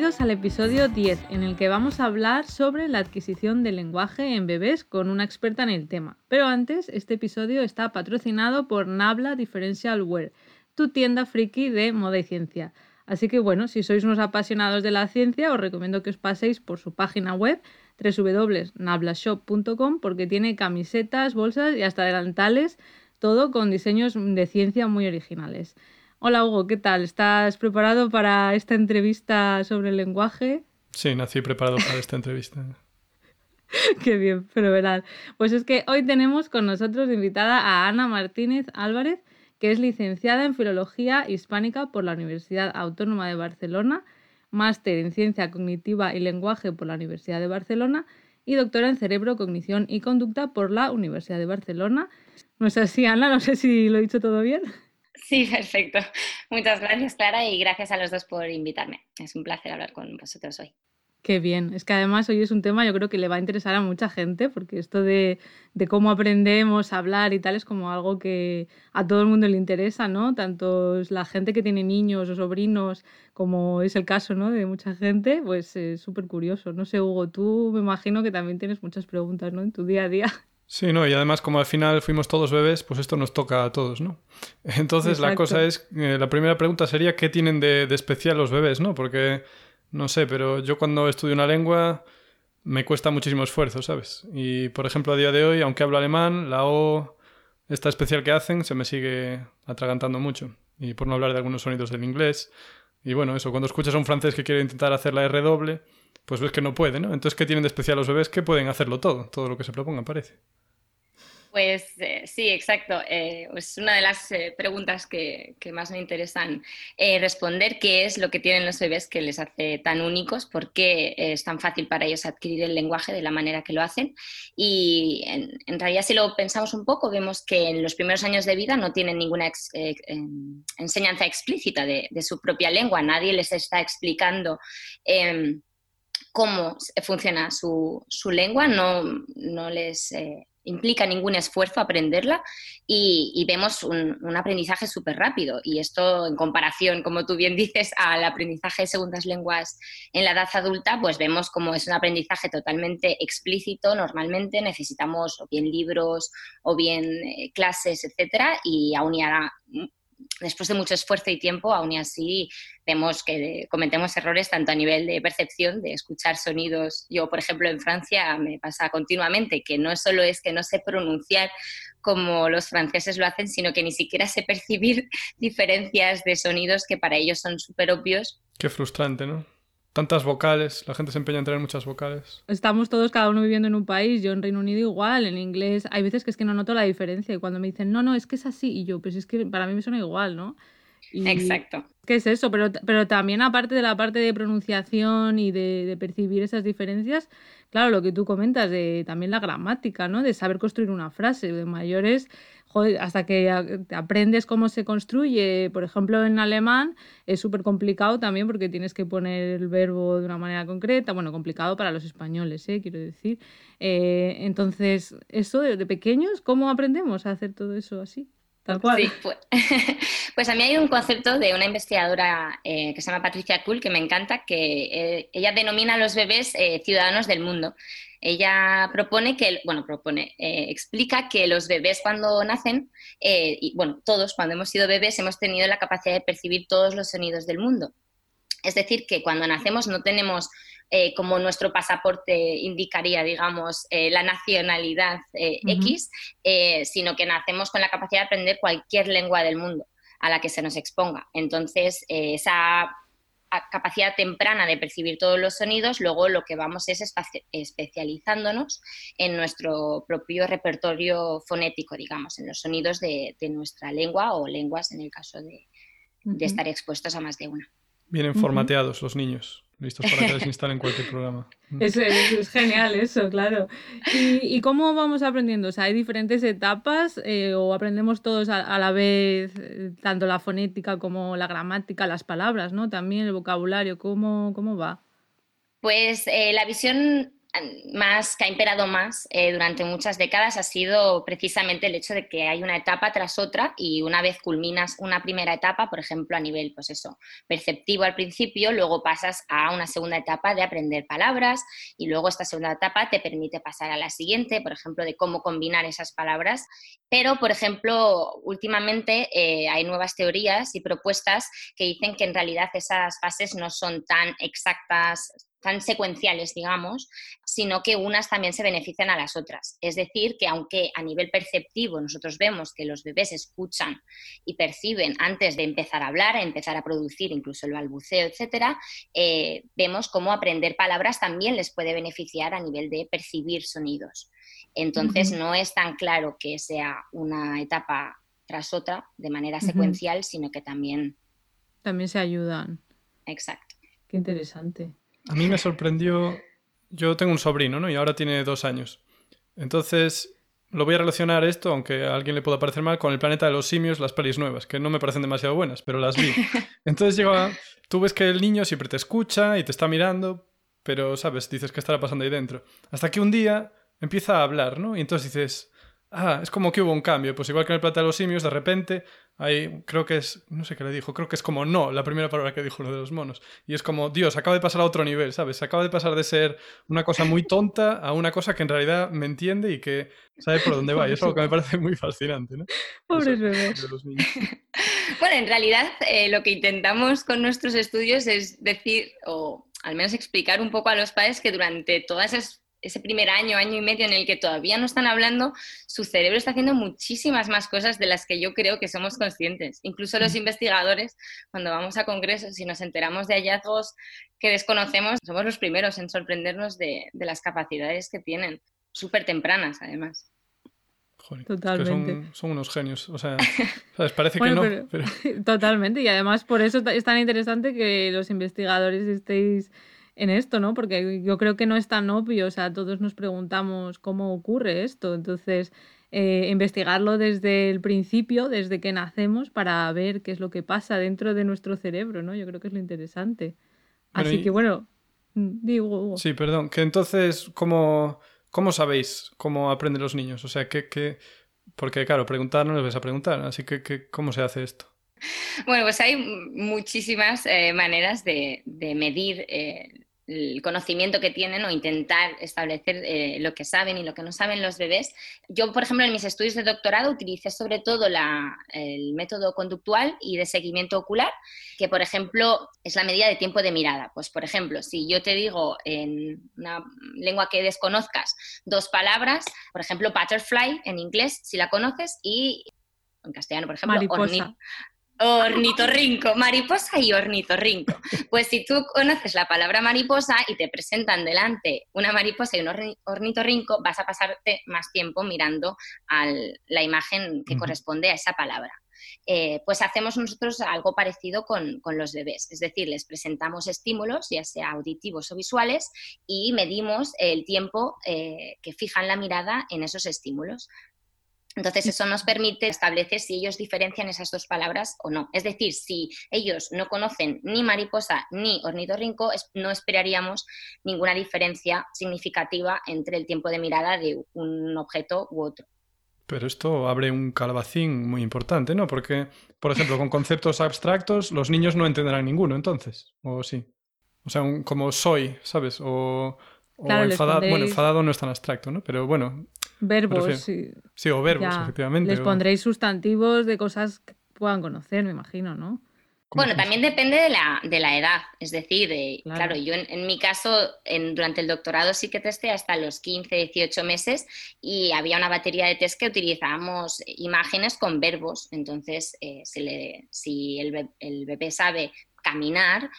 Bienvenidos al episodio 10, en el que vamos a hablar sobre la adquisición del lenguaje en bebés con una experta en el tema. Pero antes, este episodio está patrocinado por Nabla Differential Wear, tu tienda friki de moda y ciencia. Así que bueno, si sois unos apasionados de la ciencia, os recomiendo que os paséis por su página web www.nablashop.com porque tiene camisetas, bolsas y hasta delantales, todo con diseños de ciencia muy originales. Hola Hugo, ¿qué tal? ¿Estás preparado para esta entrevista sobre el lenguaje? Sí, nací preparado para esta entrevista. Qué bien, fenomenal. Pues es que hoy tenemos con nosotros invitada a Ana Martínez Álvarez, que es licenciada en Filología Hispánica por la Universidad Autónoma de Barcelona, máster en Ciencia Cognitiva y Lenguaje por la Universidad de Barcelona y doctora en Cerebro, Cognición y Conducta por la Universidad de Barcelona. ¿No es así, Ana? No sé si lo he dicho todo bien. Sí, perfecto. Muchas gracias, Clara, y gracias a los dos por invitarme. Es un placer hablar con vosotros hoy. Qué bien. Es que además hoy es un tema yo creo que le va a interesar a mucha gente, porque esto de, cómo aprendemos a hablar y tal es como algo que a todo el mundo le interesa, ¿no? Tanto la gente que tiene niños o sobrinos, como es el caso, ¿no? De mucha gente, pues es súper curioso. No sé, Hugo, tú me imagino que también tienes muchas preguntas, ¿no? En tu día a día. Sí, no, y además como al final fuimos todos bebés, pues esto nos toca a todos, ¿no? Entonces la cosa es, eh, la primera pregunta sería, ¿qué tienen de, de, especial los bebés, ¿no? Porque, no sé, pero yo cuando estudio una lengua me cuesta muchísimo esfuerzo, ¿sabes? Y, por ejemplo, a día de hoy, aunque hablo alemán, la O, esta especial que hacen, se me sigue atragantando mucho. Y por no hablar de algunos sonidos del inglés. Y bueno, eso, cuando escuchas a un francés que quiere intentar hacer la R doble, pues ves que no puede, ¿no? Entonces, ¿qué tienen de especial los bebés? Que pueden hacerlo todo, todo lo que se propongan, parece. Pues eh, sí, exacto. Eh, es una de las eh, preguntas que, más me interesan eh, responder, qué es lo que tienen los bebés que les hace tan únicos, por qué es tan fácil para ellos adquirir el lenguaje de la manera que lo hacen. Y en, en realidad, si lo pensamos un poco, vemos que en los primeros años de vida no tienen ninguna ex, enseñanza explícita de, de, su propia lengua, nadie les está explicando em, cómo funciona su, su, lengua, no, no les eh, implica ningún esfuerzo aprenderla y, y vemos un, aprendizaje súper rápido. Y esto en comparación, como tú bien dices, al aprendizaje de segundas lenguas en la edad adulta, pues vemos como es un aprendizaje totalmente explícito. Normalmente necesitamos o bien libros o bien eh, clases, etcétera, y aún y ahora después de mucho esfuerzo y tiempo, aún así vemos que cometemos errores tanto a nivel de percepción, de escuchar sonidos. Yo, por ejemplo, en Francia me pasa continuamente que no solo es que no sé pronunciar como los franceses lo hacen, sino que ni siquiera sé percibir diferencias de sonidos que para ellos son súper obvios. Qué frustrante, ¿no? Tantas vocales, la gente se empeña en tener muchas vocales. Estamos todos, cada uno viviendo en un país, yo en Reino Unido igual, en inglés, hay veces que es que no noto la diferencia y cuando me dicen, no, no, es que es así, y yo, pues es que para mí me suena igual, ¿no? Y, Exacto. ¿Qué es eso? Pero, pero también aparte de la parte de pronunciación y de, de, percibir esas diferencias, claro, lo que tú comentas de también la gramática, ¿no? De saber construir una frase. De mayores, joder, hasta que aprendes cómo se construye, por ejemplo, en alemán es súper complicado también porque tienes que poner el verbo de una manera concreta. Bueno, complicado para los españoles, ¿eh? quiero decir. Eh, entonces, eso de, de pequeños, ¿cómo aprendemos a hacer todo eso así? Tal cual. Sí, pues, pues, a mí hay un concepto de una investigadora eh, que se llama Patricia Kuhl que me encanta, que eh, ella denomina a los bebés eh, ciudadanos del mundo. Ella propone que, bueno, propone, eh, explica que los bebés cuando nacen, y bueno, todos cuando hemos sido bebés hemos tenido la capacidad de percibir todos los sonidos del mundo. Es decir, que cuando nacemos no tenemos eh, como nuestro pasaporte indicaría, digamos, eh, la nacionalidad eh, uh -huh. X, sino que nacemos con la capacidad de aprender cualquier lengua del mundo. a la que se nos exponga. Entonces, eh, esa capacidad temprana de percibir todos los sonidos, luego lo que vamos es especializándonos en nuestro propio repertorio fonético, digamos, en los sonidos de, nuestra lengua o lenguas en el caso de, estar expuestos a más de una. Vienen formateados los niños listos para que les instalen cualquier programa. Es, es, genial eso, claro. ¿Y, cómo vamos aprendiendo? O sea, ¿hay diferentes etapas eh, o aprendemos todos a, la vez eh, tanto la fonética como la gramática, las palabras, ¿no? También el vocabulario, ¿cómo, cómo va? Pues eh, la visión más que ha imperado más eh, durante muchas décadas ha sido precisamente el hecho de que hay una etapa tras otra y una vez culminas una primera etapa, por ejemplo, a nivel, pues eso, perceptivo al principio, luego pasas a una segunda etapa de aprender palabras y luego esta segunda etapa te permite pasar a la siguiente, por ejemplo, de cómo combinar esas palabras. Pero, por ejemplo, últimamente eh, hay nuevas teorías y propuestas que dicen que en realidad esas fases no son tan exactas tan secuenciales, digamos, sino que unas también se benefician a las otras. Es decir, que aunque a nivel perceptivo nosotros vemos que los bebés escuchan y perciben antes de empezar a hablar, a empezar a producir incluso el balbuceo, etcétera, eh, vemos cómo aprender palabras también les puede beneficiar a nivel de percibir sonidos. Entonces, no es tan claro que sea una etapa tras otra de manera secuencial, sino que también... También se ayudan. Exacto. Qué interesante. A mí me sorprendió, yo tengo un sobrino, ¿no? Y ahora tiene dos años. Entonces, lo voy a relacionar esto, aunque a alguien le pueda parecer mal, con el planeta de los simios, las pelis nuevas, que no me parecen demasiado buenas, pero las vi. Entonces llega, tú ves que el niño siempre te escucha y te está mirando, pero, ¿sabes? Dices que estará pasando ahí dentro. Hasta que un día empieza a hablar, ¿no? Y entonces dices, ah, es como que hubo un cambio. Pues igual que en el planeta de los simios, de repente Ahí creo que es, no sé qué le dijo, creo que es como no, la primera palabra que dijo lo de los monos. Y es como, Dios, acaba de pasar a otro nivel, ¿sabes? Acaba de pasar de ser una cosa muy tonta a una cosa que en realidad me entiende y que sabe por dónde va. Y es algo que me parece muy fascinante, ¿no? Pobres bebés. bueno, en realidad eh, lo que intentamos con nuestros estudios es decir, o al menos explicar un poco a los padres que durante todas esas ese primer año, año y medio en el que todavía no están hablando, su cerebro está haciendo muchísimas más cosas de las que yo creo que somos conscientes. Incluso los investigadores, cuando vamos a congresos y nos enteramos de hallazgos que desconocemos, somos los primeros en sorprendernos de, las capacidades que tienen, súper tempranas además. Totalmente. son, unos genios. O sea, parece que no. Totalmente. Y además por eso es tan interesante que los investigadores estéis en esto, ¿no? Porque yo creo que no es tan obvio, o sea, todos nos preguntamos cómo ocurre esto, entonces eh, investigarlo desde el principio, desde que nacemos, para ver qué es lo que pasa dentro de nuestro cerebro, ¿no? Yo creo que es lo interesante. Así que bueno, mm, digo... Sí, perdón, que entonces, ¿cómo, ¿cómo sabéis cómo aprenden los niños? O sea, ¿qué, Porque claro, preguntar no les vais a preguntar, así que, ¿cómo se hace esto? Bueno, pues hay muchísimas eh, maneras de, medir eh, el conocimiento que tienen o intentar establecer eh, lo que saben y lo que no saben los bebés. Yo, por ejemplo, en mis estudios de doctorado utilicé sobre todo el método conductual y de seguimiento ocular, que, por ejemplo, es la medida de tiempo de mirada. Pues, por ejemplo, si yo te digo en una lengua que desconozcas dos palabras, por ejemplo, butterfly en inglés, si la conoces, y en castellano, por ejemplo, Ornitorrinco, mariposa y ornitorrinco. Pues si tú conoces la palabra mariposa y te presentan delante una mariposa y un ornitorrinco, vas a pasarte más tiempo mirando a la imagen que corresponde a esa palabra. Eh, pues hacemos nosotros algo parecido con, los bebés, es decir, les presentamos estímulos, ya sea auditivos o visuales, y medimos el tiempo eh, que fijan la mirada en esos estímulos. Entonces, eso nos permite establecer si ellos diferencian esas dos palabras o no. Es decir, si ellos no conocen ni mariposa ni ornitorrinco, no esperaríamos ninguna diferencia significativa entre el tiempo de mirada de un objeto u otro. Pero esto abre un calabacín muy importante, ¿no? Porque, por ejemplo, con conceptos abstractos, los niños no entenderán ninguno, entonces. ¿O sí? O sea, como soy, ¿sabes? O, enfadado. Bueno, enfadado no es tan abstracto, ¿no? Pero bueno, Verbos, sí. Sí, o verbos, efectivamente. Les pondréis sustantivos de cosas que puedan conocer, me imagino, ¿no? Bueno, también depende de la, de la, edad. Es decir, eh, claro. yo en, mi caso, en, durante el doctorado sí que testé hasta los 15, 18 meses y había una batería de test que utilizábamos imágenes con verbos. Entonces, eh, le, si el, el, bebé sabe caminar,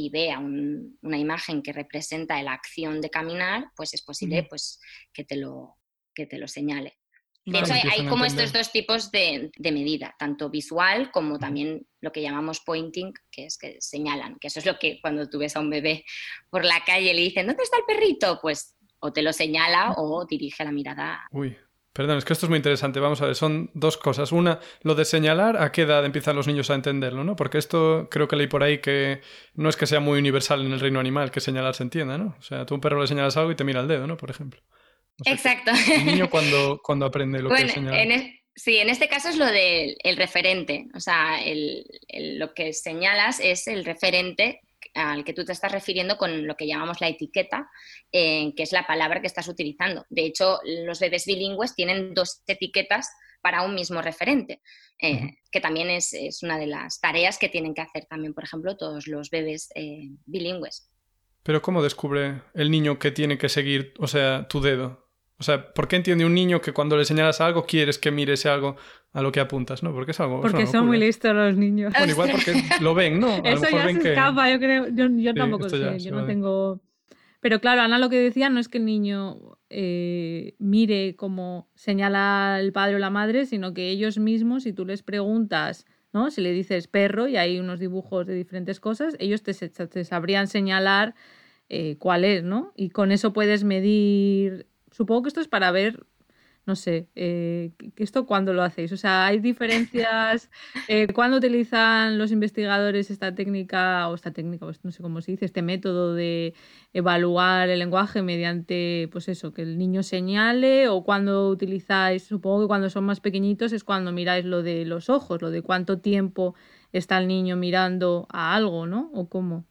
y vea una imagen que representa la acción de caminar, pues es posible pues, que, te lo, que te lo señale. De hecho, hay, como estos dos tipos de, medida, tanto visual como también lo que llamamos pointing, que es que señalan, que eso es lo que cuando tú ves a un bebé por la calle y le dicen, ¿dónde está el perrito? Pues o te lo señala o dirige la mirada. Uy, perdón, es que esto es muy interesante. Vamos a ver, son dos cosas. Una, lo de señalar, ¿a qué edad empiezan los niños a entenderlo? ¿no? Porque esto creo que leí por ahí que no es que sea muy universal en el reino animal que señalar se entienda, ¿no? O sea, tú a un perro le señalas algo y te mira el dedo, ¿no? Por ejemplo. Exacto. El niño cuando, cuando aprende lo que señala. En sí, en este caso es lo del referente. O sea, lo que señalas es el referente al que tú te estás refiriendo con lo que llamamos la etiqueta, eh, que es la palabra que estás utilizando. De hecho, los bebés bilingües tienen dos etiquetas para un mismo referente, eh, que también es, una de las tareas que tienen que hacer también, por ejemplo, todos los bebés eh, bilingües. Pero ¿cómo descubre el niño que tiene que seguir, o sea, tu dedo? O sea, ¿por qué entiende un niño que cuando le señalas algo quieres que mire ese algo a lo que apuntas, ¿no? Porque es algo. Porque son muy listos los niños. Bueno, igual porque lo ven, ¿no? Eso ya se escapa, yo creo. Yo, tampoco sé, yo no tengo. Pero claro, Ana lo que decía no es que el niño eh, mire cómo señala el padre o la madre, sino que ellos mismos, si tú les preguntas, ¿no? Si le dices perro y hay unos dibujos de diferentes cosas, ellos te, te sabrían señalar eh, cuál es, ¿no? Y con eso puedes medir Supongo que esto es para ver, no sé, eh, ¿esto cuándo lo hacéis? O sea, ¿hay diferencias? Eh, ¿Cuándo utilizan los investigadores esta técnica, o esta técnica, pues no sé cómo se dice, este método de evaluar el lenguaje mediante, pues eso, que el niño señale? ¿O cuando utilizáis, supongo que cuando son más pequeñitos es cuando miráis lo de los ojos, lo de cuánto tiempo está el niño mirando a algo, ¿no? ¿O cómo?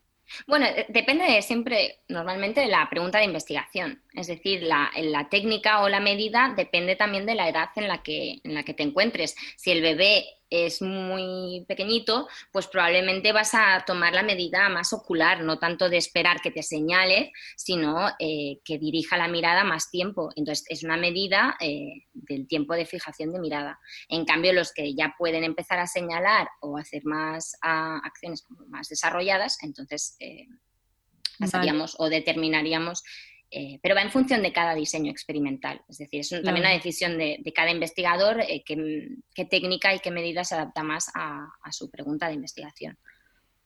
Bueno, eh, depende siempre, normalmente, de la pregunta de investigación. Es decir, la, la, técnica o la medida depende también de la edad en la, que, en la que te encuentres. Si el bebé es muy pequeñito, pues probablemente vas a tomar la medida más ocular, no tanto de esperar que te señale, sino eh, que dirija la mirada más tiempo. Entonces, es una medida eh, del tiempo de fijación de mirada. En cambio, los que ya pueden empezar a señalar o hacer más ah, acciones más desarrolladas, entonces eh, pasaríamos o determinaríamos eh, pero va en función de cada diseño experimental. Es decir, es también una decisión de, cada investigador eh, qué, técnica y qué medida se adapta más a, su pregunta de investigación.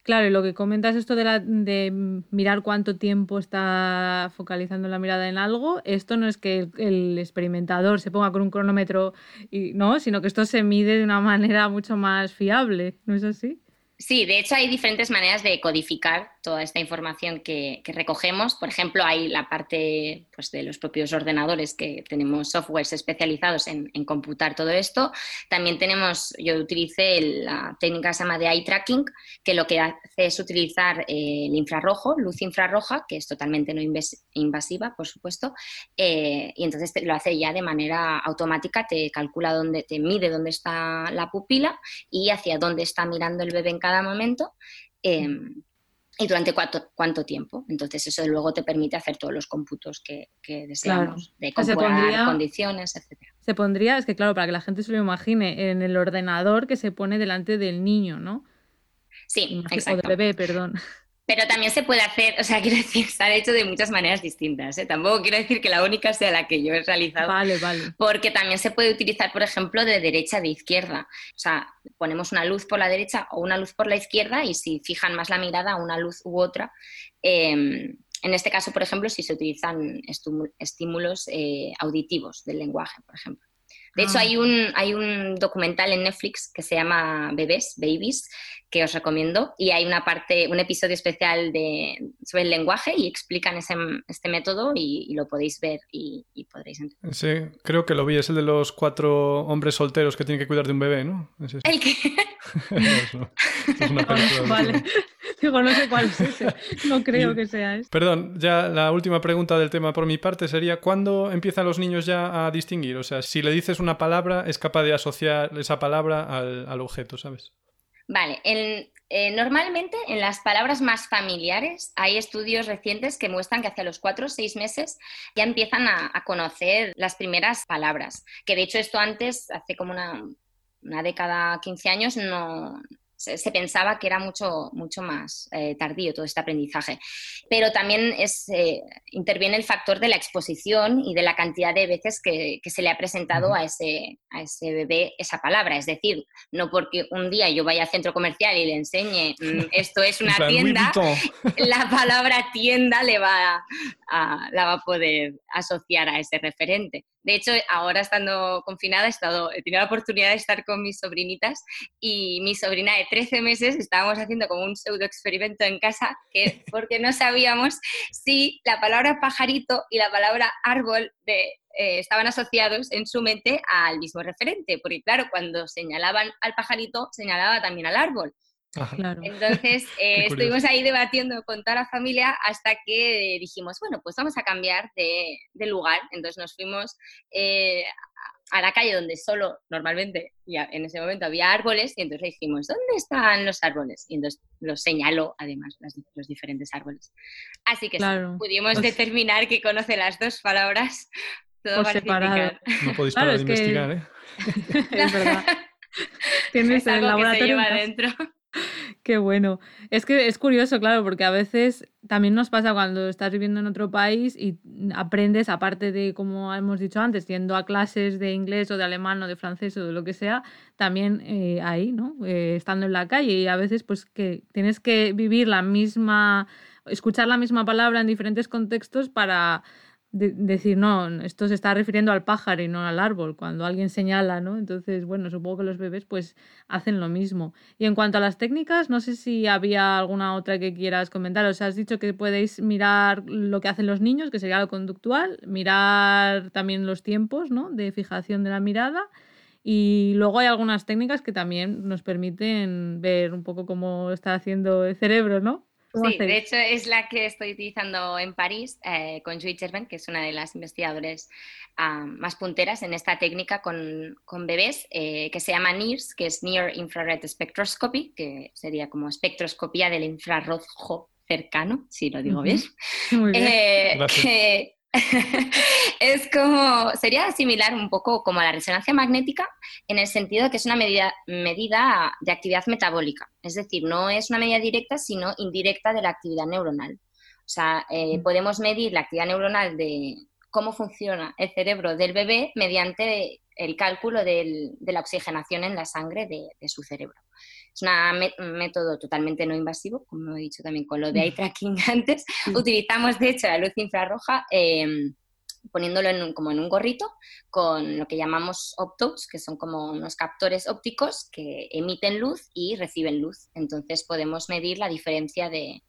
Claro, y lo que comentas esto de, de, mirar cuánto tiempo está focalizando la mirada en algo, esto no es que el, experimentador se ponga con un cronómetro, y, ¿no? sino que esto se mide de una manera mucho más fiable, ¿no es así? Sí, de hecho hay diferentes maneras de codificar toda esta información que, recogemos. Por ejemplo, hay la parte pues, de los propios ordenadores que tenemos softwares especializados en, computar todo esto. También tenemos, yo utilicé la técnica que se llama de eye tracking, que lo que hace es utilizar eh, el infrarrojo, luz infrarroja, que es totalmente no invasiva, por supuesto, eh, y entonces lo hace ya de manera automática, te calcula dónde, te mide dónde está la pupila y hacia dónde está mirando el bebé en cada momento. Em, y durante cuánto, cuánto tiempo. Entonces eso luego te permite hacer todos los cómputos que, deseamos, de computar condiciones, etc. Se pondría, es que claro, para que la gente se lo imagine, en el ordenador que se pone delante del niño, ¿no? Sí, exacto. O del bebé, perdón. Pero también se puede hacer, o sea, quiero decir, se ha hecho de muchas maneras distintas. ¿eh? Tampoco quiero decir que la única sea la que yo he realizado. Vale, vale. Porque también se puede utilizar, por ejemplo, de derecha a de izquierda. O sea, ponemos una luz por la derecha o una luz por la izquierda y si fijan más la mirada a una luz u otra. Em, en este caso, por ejemplo, si se utilizan estímulos eh, auditivos del lenguaje, por ejemplo. De hecho, ah. hay un, hay un documental en Netflix que se llama Bebés, Babies, que os recomiendo. Y hay una parte, un episodio especial de, sobre el lenguaje y explican ese, este método y, lo podéis ver y, podréis entender. Sí, creo que lo vi. Es el de los cuatro hombres solteros que tienen que cuidar de un bebé, ¿no? ¿El qué? es una vale. Digo, no sé cuál es ese. No creo que sea ese. Perdón, ya la última pregunta del tema por mi parte sería: ¿cuándo empiezan los niños ya a distinguir? O sea, si le dices una palabra, es capaz de asociar esa palabra al, al objeto, ¿sabes? Vale, Eh, normalmente en las palabras más familiares hay estudios recientes que muestran que hacia los cuatro o seis meses ya empiezan a, a conocer las primeras palabras. Que de hecho esto antes, hace como una, una década, 15 años, no, se, pensaba que era mucho, mucho más eh, tardío todo este aprendizaje. Pero también es, eh, interviene el factor de la exposición y de la cantidad de veces que, se le ha presentado a ese, a ese bebé esa palabra. Es decir, no porque un día yo vaya al centro comercial y le enseñe mm, esto es una tienda, la palabra tienda le va a, la va a poder asociar a ese referente. De hecho, ahora estando confinada he, estado, he tenido la oportunidad de estar con mis sobrinitas y mi sobrina de 13 meses estábamos haciendo como un pseudo experimento en casa que, porque no sabíamos si la palabra pajarito y la palabra árbol de, eh, estaban asociados en su mente al mismo referente, porque claro, cuando señalaban al pajarito, señalaba también al árbol. Entonces eh, estuvimos ahí debatiendo con toda la familia hasta que dijimos, bueno, pues vamos a cambiar de, lugar. Entonces nos fuimos eh, a la calle donde solo normalmente ya en ese momento había árboles y entonces le dijimos, ¿dónde están los árboles? Y entonces los señaló además los, diferentes árboles. Así que pudimos determinar que conoce las dos palabras. Todo No podéis parar de investigar, ¿eh? es verdad. Tienes el laboratorio. Qué bueno. Es que es curioso, claro, porque a veces también nos pasa cuando estás viviendo en otro país y aprendes, aparte de, como hemos dicho antes, yendo a clases de inglés o de alemán o de francés o de lo que sea, también eh, ahí, ¿no? Eh, estando en la calle y a veces pues que tienes que vivir la misma, escuchar la misma palabra en diferentes contextos para decir, no, esto se está refiriendo al pájaro y no al árbol, cuando alguien señala, ¿no? Entonces, bueno, supongo que los bebés pues hacen lo mismo. Y en cuanto a las técnicas, no sé si había alguna otra que quieras comentar. O sea, has dicho que podéis mirar lo que hacen los niños, que sería lo conductual, mirar también los tiempos, ¿no? De fijación de la mirada. Y luego hay algunas técnicas que también nos permiten ver un poco cómo está haciendo el cerebro, ¿no? Sí, de hecho es la que estoy utilizando en París eh, con Julie Gerben, que es una de las investigadoras ah, más punteras en esta técnica con, con bebés, eh, que se llama NIRS, que es Near Infrared Spectroscopy, que sería como espectroscopía del infrarrojo cercano, si lo digo bien. Muy bien. Eh, es como, sería similar un poco como a la resonancia magnética en el sentido de que es una medida, medida de actividad metabólica, es decir, no es una medida directa, sino indirecta de la actividad neuronal. O sea, eh, mm. podemos medir la actividad neuronal de cómo funciona el cerebro del bebé mediante el cálculo de la oxigenación en la sangre de, su cerebro. Es un método totalmente no invasivo, como he dicho también con lo de eye tracking antes. Utilizamos, de hecho, la luz infrarroja. Em, poniéndolo en como en un gorrito con lo que llamamos optodes, que son como unos captores ópticos que emiten luz y reciben luz. Entonces podemos medir la diferencia de,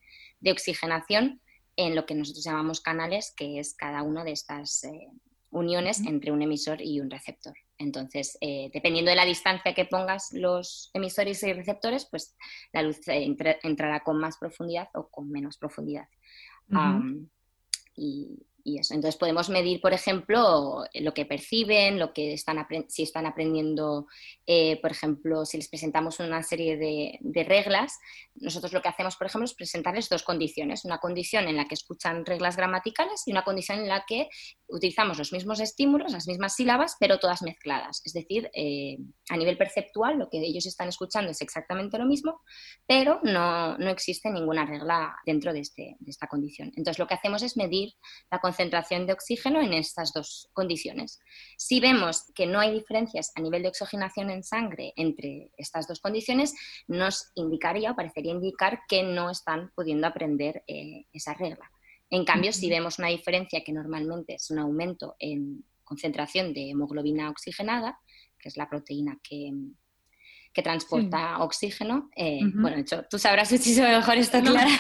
oxigenación en lo que nosotros llamamos canales, que es cada una de estas eh, uniones entre un emisor y un receptor. Entonces, eh, dependiendo de la distancia que pongas los emisores y receptores, pues la luz entrará con más profundidad o con menos profundidad. y, y eso. Entonces podemos medir, por ejemplo, lo que perciben, lo que están si están aprendiendo, eh, por ejemplo, si les presentamos una serie de, reglas, nosotros lo que hacemos, por ejemplo, es presentarles dos condiciones, una condición en la que escuchan reglas gramaticales y una condición en la que utilizamos los mismos estímulos, las mismas sílabas, pero todas mezcladas. Es decir, eh, a nivel perceptual, lo que ellos están escuchando es exactamente lo mismo, pero no, no existe ninguna regla dentro de, este, de esta condición. Entonces lo que hacemos es medir la concentración de oxígeno en estas dos condiciones. Si vemos que no hay diferencias a nivel de oxigenación en sangre entre estas dos condiciones, nos indicaría o parecería indicar que no están pudiendo aprender eh, esa regla. En cambio, si vemos una diferencia que normalmente es un aumento en concentración de hemoglobina oxigenada, que es la proteína que, que transporta oxígeno. Eh, bueno, hecho, tú sabrás muchísimo mejor esto, Clara.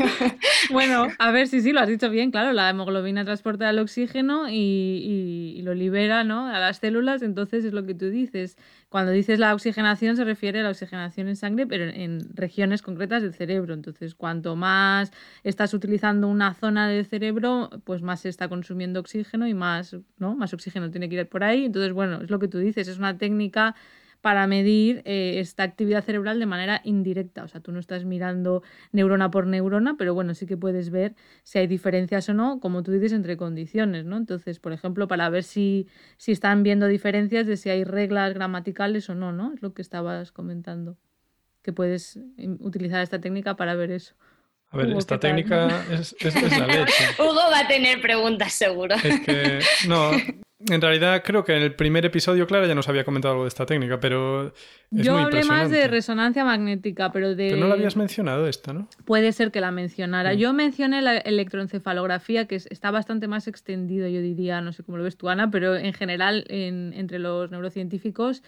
bueno, a ver, sí, sí, lo has dicho bien, claro, la hemoglobina transporta el oxígeno y, lo libera ¿no? a las células, entonces es lo que tú dices. Cuando dices la oxigenación se refiere a la oxigenación en sangre, pero en regiones concretas del cerebro. Entonces, cuanto más estás utilizando una zona del cerebro, pues más se está consumiendo oxígeno y más, ¿no? más oxígeno tiene que ir por ahí. Entonces, bueno, es lo que tú dices, es una técnica para medir eh, esta actividad cerebral de manera indirecta. O sea, tú no estás mirando neurona por neurona, pero bueno, sí que puedes ver si hay diferencias o no, como tú dices, entre condiciones, ¿no? Entonces, por ejemplo, para ver si, si están viendo diferencias de si hay reglas gramaticales o no, ¿no? Es lo que estabas comentando, que puedes em, utilizar esta técnica para ver eso. A ver, esta técnica es, la leche. Hugo va a tener preguntas seguro. Es que, no, en realidad creo que en el primer episodio, Clara, ya nos había comentado algo de esta técnica, pero es Yo hablé más de resonancia magnética, pero de... Pero no la habías mencionado esta, ¿no? Puede ser que la mencionara. Mm. Yo mencioné la electroencefalografía, que está bastante más extendido, yo diría, no sé cómo lo ves tú, Ana, pero en general entre los neurocientíficos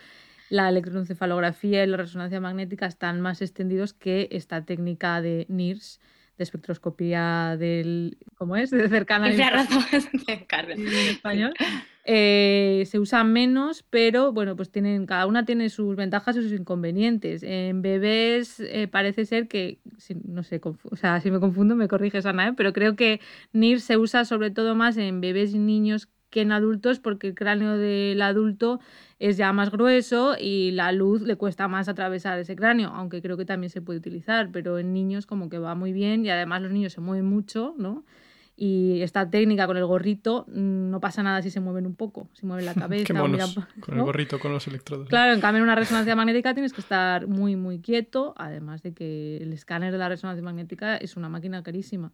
la electroencefalografía y la resonancia magnética están más extendidos que esta técnica de NIRS, de espectroscopía del. ¿Cómo es? De cercana. en español. Eh, se usa menos, pero bueno, pues tienen, cada una tiene sus ventajas y sus inconvenientes. En bebés eh, parece ser que, no sé, o sea, si me confundo me corriges Ana, ¿eh? pero creo que NIR se usa sobre todo más en bebés y niños que en adultos porque el cráneo del adulto es ya más grueso y la luz le cuesta más atravesar ese cráneo, aunque creo que también se puede utilizar, pero en niños como que va muy bien y además los niños se mueven mucho, ¿no? Y esta técnica con el gorrito mm, no pasa nada si se mueven un poco, si mueven la cabeza. con el gorrito, con los electrodos. Claro, en cambio en una resonancia magnética tienes que estar muy, muy quieto, además de que el escáner de la resonancia magnética es una máquina carísima.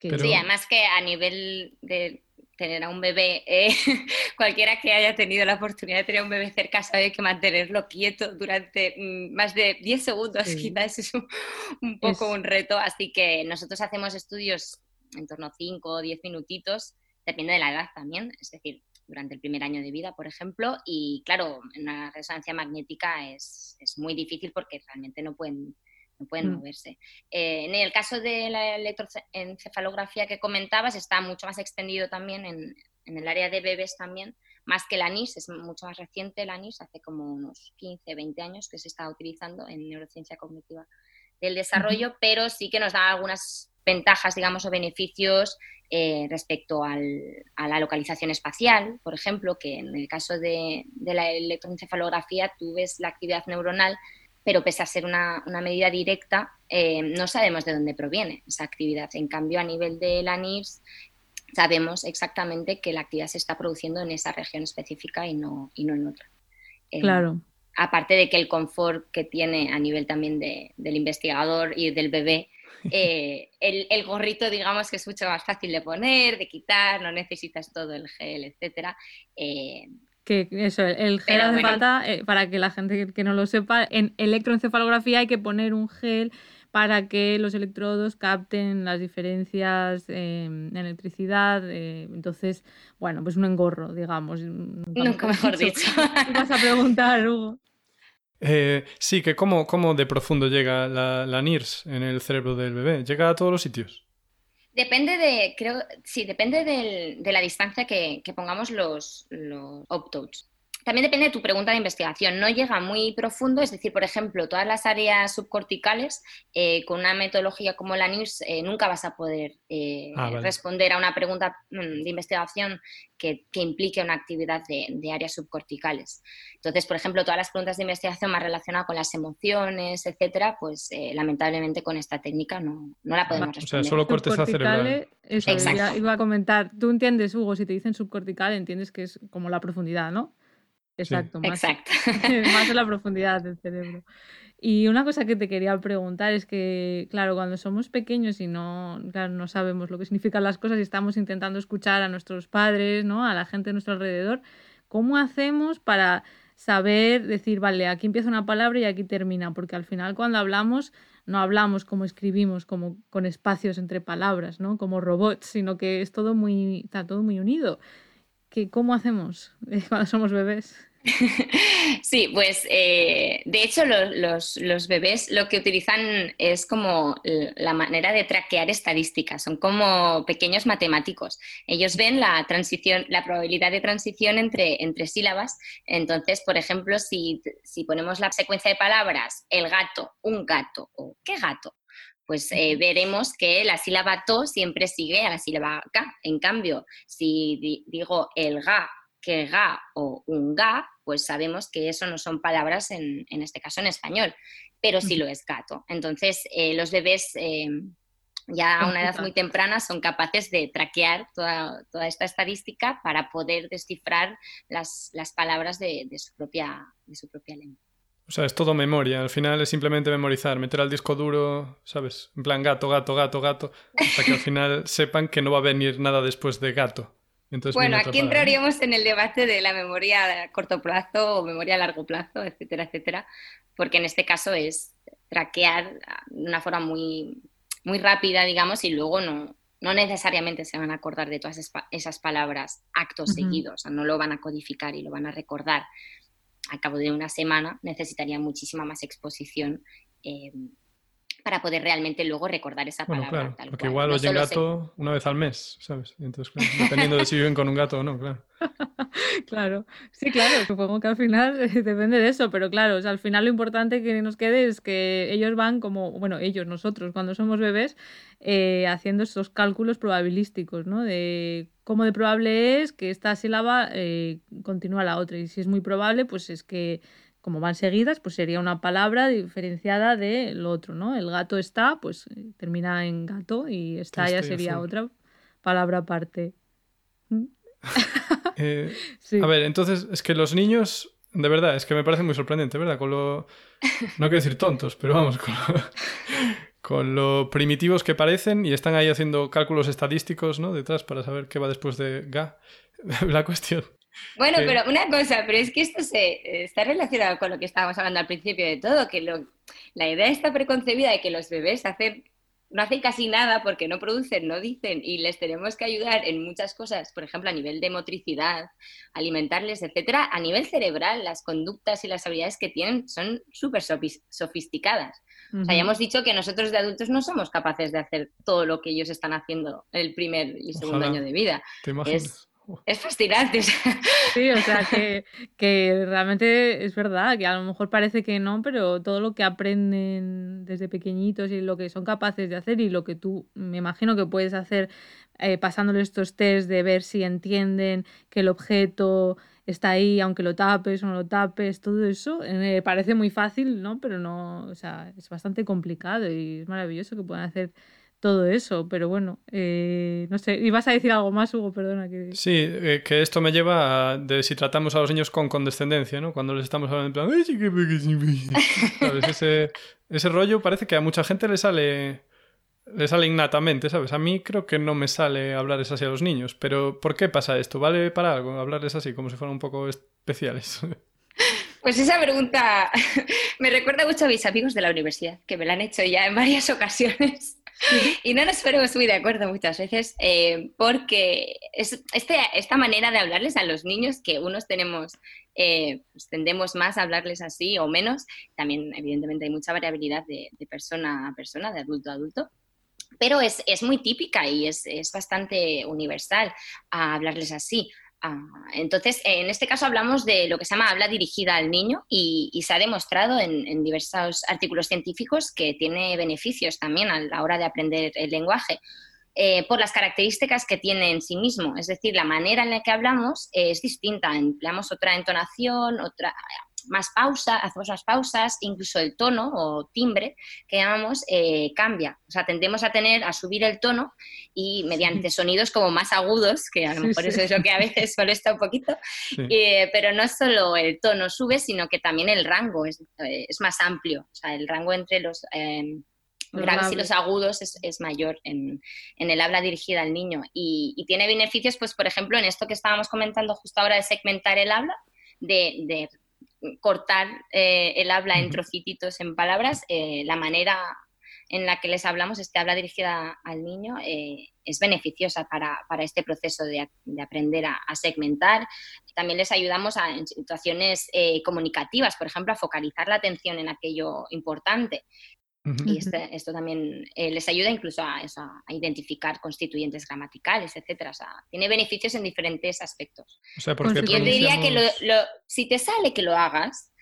Sí, además que a nivel de tener a un bebé, eh, cualquiera que haya tenido la oportunidad de tener un bebé cerca sabe que mantenerlo quieto durante mm, más de 10 segundos quizás es un, poco un reto, así que nosotros hacemos estudios en torno a 5 o 10 minutitos, depende de la edad también, es decir, durante el primer año de vida, por ejemplo, y claro, en una resonancia magnética es, es muy difícil porque realmente no pueden no pueden mm. moverse. Eh, en el caso de la electroencefalografía que comentabas, está mucho más extendido también en, el área de bebés también, más que la NIS, es mucho más reciente la NIS, hace como unos 15, 20 años que se está utilizando en neurociencia cognitiva del desarrollo, pero sí que nos da algunas ventajas, digamos, o beneficios eh, respecto a la localización espacial, por ejemplo, que en el caso de, de la electroencefalografía tú ves la actividad neuronal pero pese a ser una, medida directa, eh, no sabemos de dónde proviene esa actividad. En cambio, a nivel de la NIRS, sabemos exactamente que la actividad se está produciendo en esa región específica y no, y no en otra. Eh, claro. Aparte de que el confort que tiene a nivel también del investigador y del bebé, eh, el, gorrito, digamos que es mucho más fácil de poner, de quitar, no necesitas todo el gel, etcétera que eso, el gel hace falta, eh, para que la gente que no lo sepa, en electroencefalografía hay que poner un gel para que los electrodos capten las diferencias en electricidad. Eh, entonces, bueno, pues un engorro, digamos. Nunca, mejor dicho. vas a preguntar, Hugo? Eh, sí, que cómo, cómo de profundo llega la, la NIRS en el cerebro del bebé. ¿Llega a todos los sitios? Depende de, creo, sí, depende de la distancia que, pongamos los, los también depende de tu pregunta de investigación. No llega muy profundo, es decir, por ejemplo, todas las áreas subcorticales, eh, con una metodología como la NIRS, eh, nunca vas a poder eh, ah, responder a una pregunta mm, de investigación que, implique una actividad de, áreas subcorticales. Entonces, por ejemplo, todas las preguntas de investigación más relacionadas con las emociones, etcétera, pues lamentablemente con esta técnica no, la podemos responder. O sea, solo corteza cerebral. Eso, iba a comentar. Tú entiendes, Hugo, si te dicen subcortical, entiendes que es como la profundidad, ¿no? Exacto, más, más en la profundidad del cerebro. Y una cosa que te quería preguntar es que, claro, cuando somos pequeños y no, no sabemos lo que significan las cosas y estamos intentando escuchar a nuestros padres, ¿no? a la gente de nuestro alrededor, ¿cómo hacemos para saber decir, vale, aquí empieza una palabra y aquí termina? Porque al final cuando hablamos no hablamos como escribimos, como con espacios entre palabras, ¿no? como robots, sino que es todo muy, está todo muy unido. ¿Qué, ¿Cómo hacemos cuando somos bebés? Sí, pues eh, de hecho los, bebés lo que utilizan es como la manera de traquear estadísticas, son como pequeños matemáticos. Ellos ven la transición, la probabilidad de transición entre, entre sílabas. Entonces, por ejemplo, si, si ponemos la secuencia de palabras el gato, un gato o qué gato, pues eh, veremos que la sílaba to siempre sigue a la sílaba ga. En cambio, si digo el ga, que ga o un ga, pues sabemos que eso no son palabras en, este caso en español, pero sí lo es gato. Entonces, eh, los bebés eh, ya a una edad muy temprana son capaces de traquear toda, esta estadística para poder descifrar las, palabras de, su propia, de su propia lengua. O sea, es todo memoria. Al final es simplemente memorizar, meter al disco duro, ¿sabes? En plan gato, gato, gato, gato, para que al final sepan que no va a venir nada después de gato. Bueno, aquí entraríamos en el debate de la memoria a corto plazo o memoria a largo plazo, etcétera, etcétera, porque en este caso es traquear de una forma muy, muy rápida, digamos, y luego no, no necesariamente se van a acordar de todas esas palabras actos seguidos, o no lo van a codificar y lo van a recordar. Al cabo de una semana necesitaría muchísima más exposición eh, para poder realmente luego recordar esa palabra. Claro, porque igual oyen gato una vez al mes, ¿sabes? Entonces, dependiendo de si viven con un gato o no, claro. claro, sí, claro, supongo que al final depende de eso, pero claro, al final lo importante que nos quede es que ellos van como, bueno, ellos, nosotros, cuando somos bebés, eh, haciendo esos cálculos probabilísticos, ¿no? De cómo de probable es que esta sílaba eh, continúa la otra, y si es muy probable, pues es que como van seguidas, pues sería una palabra diferenciada del otro, ¿no? El gato está, pues eh, termina en gato y está ya sería otra palabra aparte. Eh, a ver, entonces es que los niños, de verdad, es que me parece muy sorprendente, ¿verdad? Con lo, no quiero decir tontos, pero vamos, con lo, con lo primitivos que parecen y están ahí haciendo cálculos estadísticos, ¿no? Detrás para saber qué va después de ga. La cuestión. Bueno, pero una cosa, pero es que esto se está relacionado con lo que estábamos hablando al principio de todo, que la idea está preconcebida de que los bebés hacen, no hacen casi nada porque no producen, no dicen, y les tenemos que ayudar en muchas cosas, por ejemplo, a nivel de motricidad, alimentarles, etcétera, a nivel cerebral, las conductas y las habilidades que tienen son súper sofisticadas. O sea, ya hemos dicho que nosotros de adultos no somos capaces de hacer todo lo que ellos están haciendo el primer y segundo año de vida. ¿Te imaginas? Es fascinante. Sí, o sea, que, realmente es verdad, que a lo mejor parece que no, pero todo lo que aprenden desde pequeñitos y lo que son capaces de hacer y lo que tú me imagino que puedes hacer eh, pasándole estos test de ver si entienden que el objeto está ahí, aunque lo tapes o no lo tapes, todo eso eh, parece muy fácil, ¿no? Pero no, o sea, es bastante complicado y es maravilloso que puedan hacer todo eso, pero bueno, eh, no sé, ibas a decir algo más, Hugo, perdona. Que... Sí, eh, que esto me lleva a de si tratamos a los niños con condescendencia, ¿no? Cuando les estamos hablando en plan, ¿Sabes? Ese, ese rollo parece que a mucha gente le sale, le sale innatamente, ¿sabes? A mí creo que no me sale hablarles así a los niños, pero ¿por qué pasa esto? ¿Vale para algo hablarles así, como si fueran un poco especiales? Pues esa pregunta me recuerda mucho a mis amigos de la universidad, que me la han hecho ya en varias ocasiones. Y no nos ponemos muy de acuerdo muchas veces eh, porque es este, esta manera de hablarles a los niños que unos tenemos, eh, pues tendemos más a hablarles así o menos, también evidentemente hay mucha variabilidad de, persona a persona, de adulto a adulto, pero es, es muy típica y es, es bastante universal a hablarles así. Ah, entonces, en este caso hablamos de lo que se llama habla dirigida al niño y, se ha demostrado en, diversos artículos científicos que tiene beneficios también a la hora de aprender el lenguaje. Eh, por las características que tiene en sí mismo, es decir, la manera en la que hablamos es distinta, empleamos otra entonación, otra, más pausa, hacemos más pausas, incluso el tono o timbre que llamamos eh, cambia. O sea, tendemos a tener, a subir el tono y mediante sonidos como más agudos, que a lo mejor eso es lo que a veces molesta un poquito, eh, pero no solo el tono sube, sino que también el rango es, eh, más amplio. O sea, el rango entre los em, graves y los agudos es, mayor en, el habla dirigida al niño. Y, tiene beneficios, pues, por ejemplo, en esto que estábamos comentando justo ahora de segmentar el habla, de cortar eh, el habla en trocititos, en palabras, eh, la manera en la que les hablamos, este habla dirigida al niño, eh, es beneficiosa para, este proceso de, aprender a, segmentar. También les ayudamos a, en situaciones comunicativas, por ejemplo, a focalizar la atención en aquello importante. Y este, esto también eh, les ayuda incluso a, identificar constituyentes gramaticales, etcétera. O sea, tiene beneficios en diferentes aspectos. Yo diría que si te sale que lo hagas,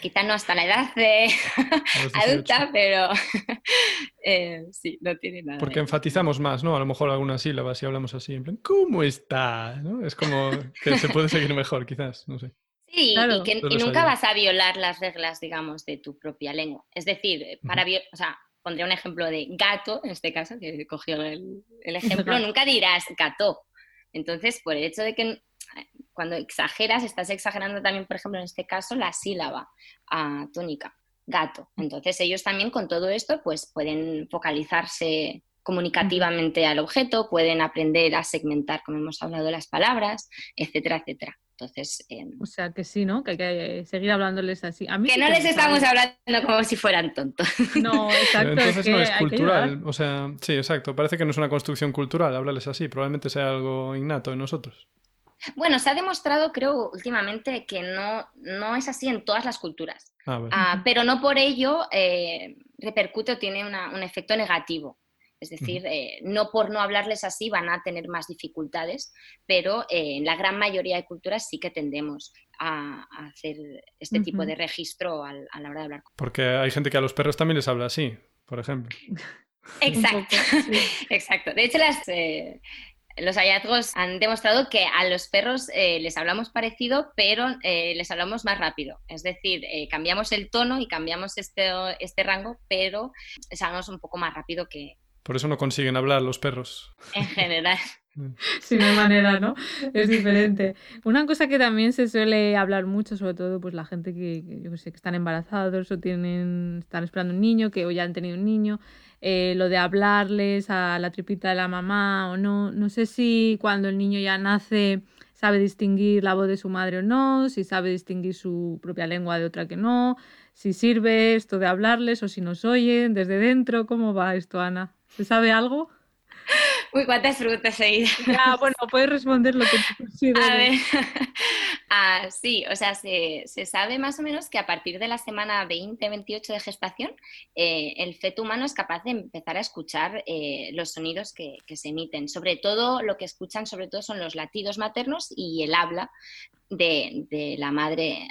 quizá no hasta la edad de adulta, pero eh, sí, no tiene nada. Porque enfatizamos más, ¿no? A lo mejor algunas sílabas y hablamos así, en plan, ¿cómo está? Es como que se puede seguir mejor, quizás, no sé. Sí, y, que, nunca vas a violar las reglas, digamos, de tu propia lengua. Es decir, para o sea, pondría un ejemplo de gato, en este caso, que cogió el, el ejemplo, nunca dirás gato. Entonces, por el hecho de que cuando exageras, estás exagerando también, por ejemplo, en este caso, la sílaba a tónica, gato. Entonces, ellos también con todo esto, pues pueden focalizarse comunicativamente al objeto, pueden aprender a segmentar, como hemos hablado, las palabras, etcétera, etcétera. Entonces, em, o sea que sí, ¿no? Que hay que seguir hablándoles así. A mí que no les estamos hablando como si fueran tontos. No, exacto. Entonces no es cultural. O sea, sí, exacto. Parece que no es una construcción cultural hablarles así. Probablemente sea algo innato en nosotros. Bueno, se ha demostrado, creo, últimamente que no, no es así en todas las culturas. Ah, ah, pero no por ello eh, repercute o tiene un efecto negativo. Es decir, eh, no por no hablarles así van a tener más dificultades, pero eh, en la gran mayoría de culturas sí que tendemos a, hacer este tipo de registro a la hora de hablar. Porque hay gente que a los perros también les habla así, por ejemplo. Exacto, exacto. De hecho, las, eh, los hallazgos han demostrado que a los perros les hablamos parecido, pero les hablamos más rápido. Es decir, cambiamos el tono y cambiamos este, este rango, pero les hablamos un poco más rápido que, por eso no consiguen hablar los perros. En general. Sí, de manera, ¿no? Es diferente. Una cosa que también se suele hablar mucho, sobre todo pues la gente que, yo sé, que están embarazados o tienen, están esperando un niño, que o ya han tenido un niño, eh, lo de hablarles a la tripita de la mamá o no. No sé si cuando el niño ya nace sabe distinguir la voz de su madre o no, si sabe distinguir su propia lengua de otra que no, si sirve esto de hablarles o si nos oyen desde dentro. ¿Cómo va esto, Ana? ¿Se sabe algo? Uy, cuántas preguntas seguidas. Ya, bueno, puedes responder lo que tú consideres. A ver. ah, sí, o sea, se, sabe más o menos que a partir de la semana 20-28 de gestación, eh, el feto humano es capaz de empezar a escuchar eh, los sonidos que, se emiten. Sobre todo, lo que escuchan sobre todo son los latidos maternos y el habla de, de la madre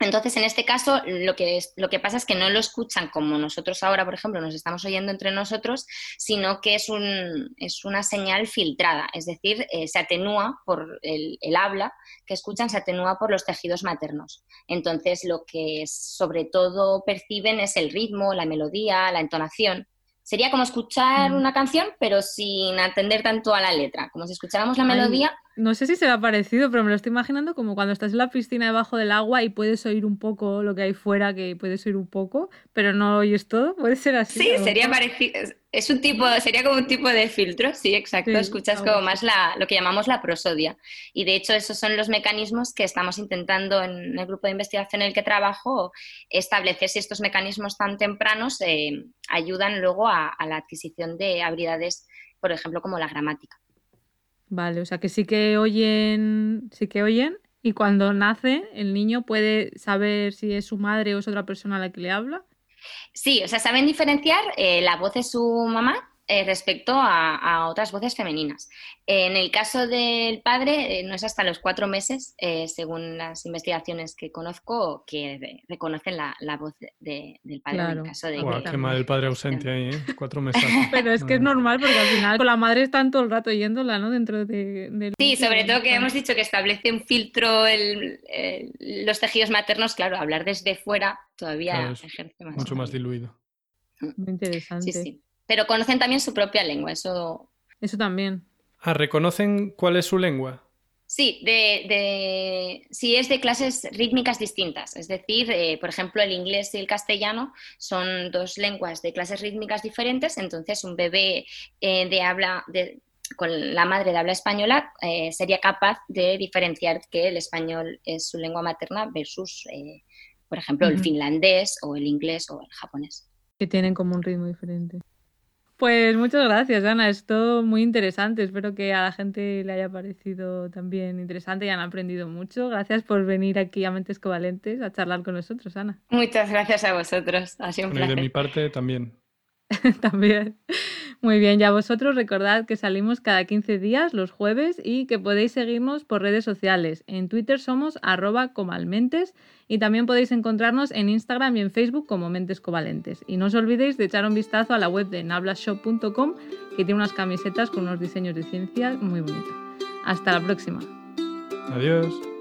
entonces, en este caso, lo que, lo que pasa es que no lo escuchan como nosotros ahora, por ejemplo, nos estamos oyendo entre nosotros, sino que es, un, es una señal filtrada, es decir, eh, se atenúa por el, el, habla que escuchan, se atenúa por los tejidos maternos. Entonces, lo que sobre todo perciben es el ritmo, la melodía, la entonación. Sería como escuchar mm. una canción, pero sin atender tanto a la letra, como si escucháramos la melodía. No sé si será parecido, pero me lo estoy imaginando como cuando estás en la piscina debajo del agua y puedes oír un poco lo que hay fuera, que puedes oír un poco, pero no oyes todo. Puede ser así. Sí, sería parecido. Es un tipo, sería como un tipo de filtro, sí, exacto. Escuchas como más la, lo que llamamos la prosodia. Y de hecho, esos son los mecanismos que estamos intentando en el grupo de investigación en el que trabajo establecer si estos mecanismos tan tempranos eh, ayudan luego a, a la adquisición de habilidades, por ejemplo, como la gramática. Vale, o sea que sí que oyen, sí que oyen y cuando nace el niño puede saber si es su madre o es otra persona a la que le habla. Sí, o sea, saben diferenciar eh, la voz de su mamá eh, respecto a, otras voces femeninas. En el caso del padre, eh, no es hasta los cuatro meses, eh, según las investigaciones que conozco, que reconocen la, voz del padre. En el caso de qué mal el padre ausente ahí, Cuatro meses. Pero es que es normal porque al final con la madre están todo el rato yéndola, ¿no? Dentro de... Sí, sobre todo que hemos dicho que establece un filtro los tejidos maternos, claro, hablar desde fuera todavía ejerce más. Mucho más diluido. Muy interesante. Sí, sí pero conocen también su propia lengua, eso... Eso también. Ah, ¿reconocen cuál es su lengua? Sí, de, de, sí es de clases rítmicas distintas. Es decir, eh, por ejemplo, el inglés y el castellano son dos lenguas de clases rítmicas diferentes. Entonces, un bebé eh, de habla de, con la madre de habla española eh, sería capaz de diferenciar que el español es su lengua materna versus, por ejemplo, el finlandés o el inglés o el japonés. Que tienen como un ritmo diferente. Pues muchas gracias, Ana. Es todo muy interesante. Espero que a la gente le haya parecido también interesante y han aprendido mucho. Gracias por venir aquí a Mentes Covalentes a charlar con nosotros, Ana. Muchas gracias a vosotros. Ha sido un placer. Y de mi parte también. también. Muy bien, ya vosotros recordad que salimos cada 15 días los jueves y que podéis seguirnos por redes sociales. En Twitter somos arroba comalmentes y también podéis encontrarnos en Instagram y en Facebook como Mentes Covalentes. Y no os olvidéis de echar un vistazo a la web de nablashop.com que tiene unas camisetas con unos diseños de ciencia muy bonitos. Hasta la próxima. Adiós.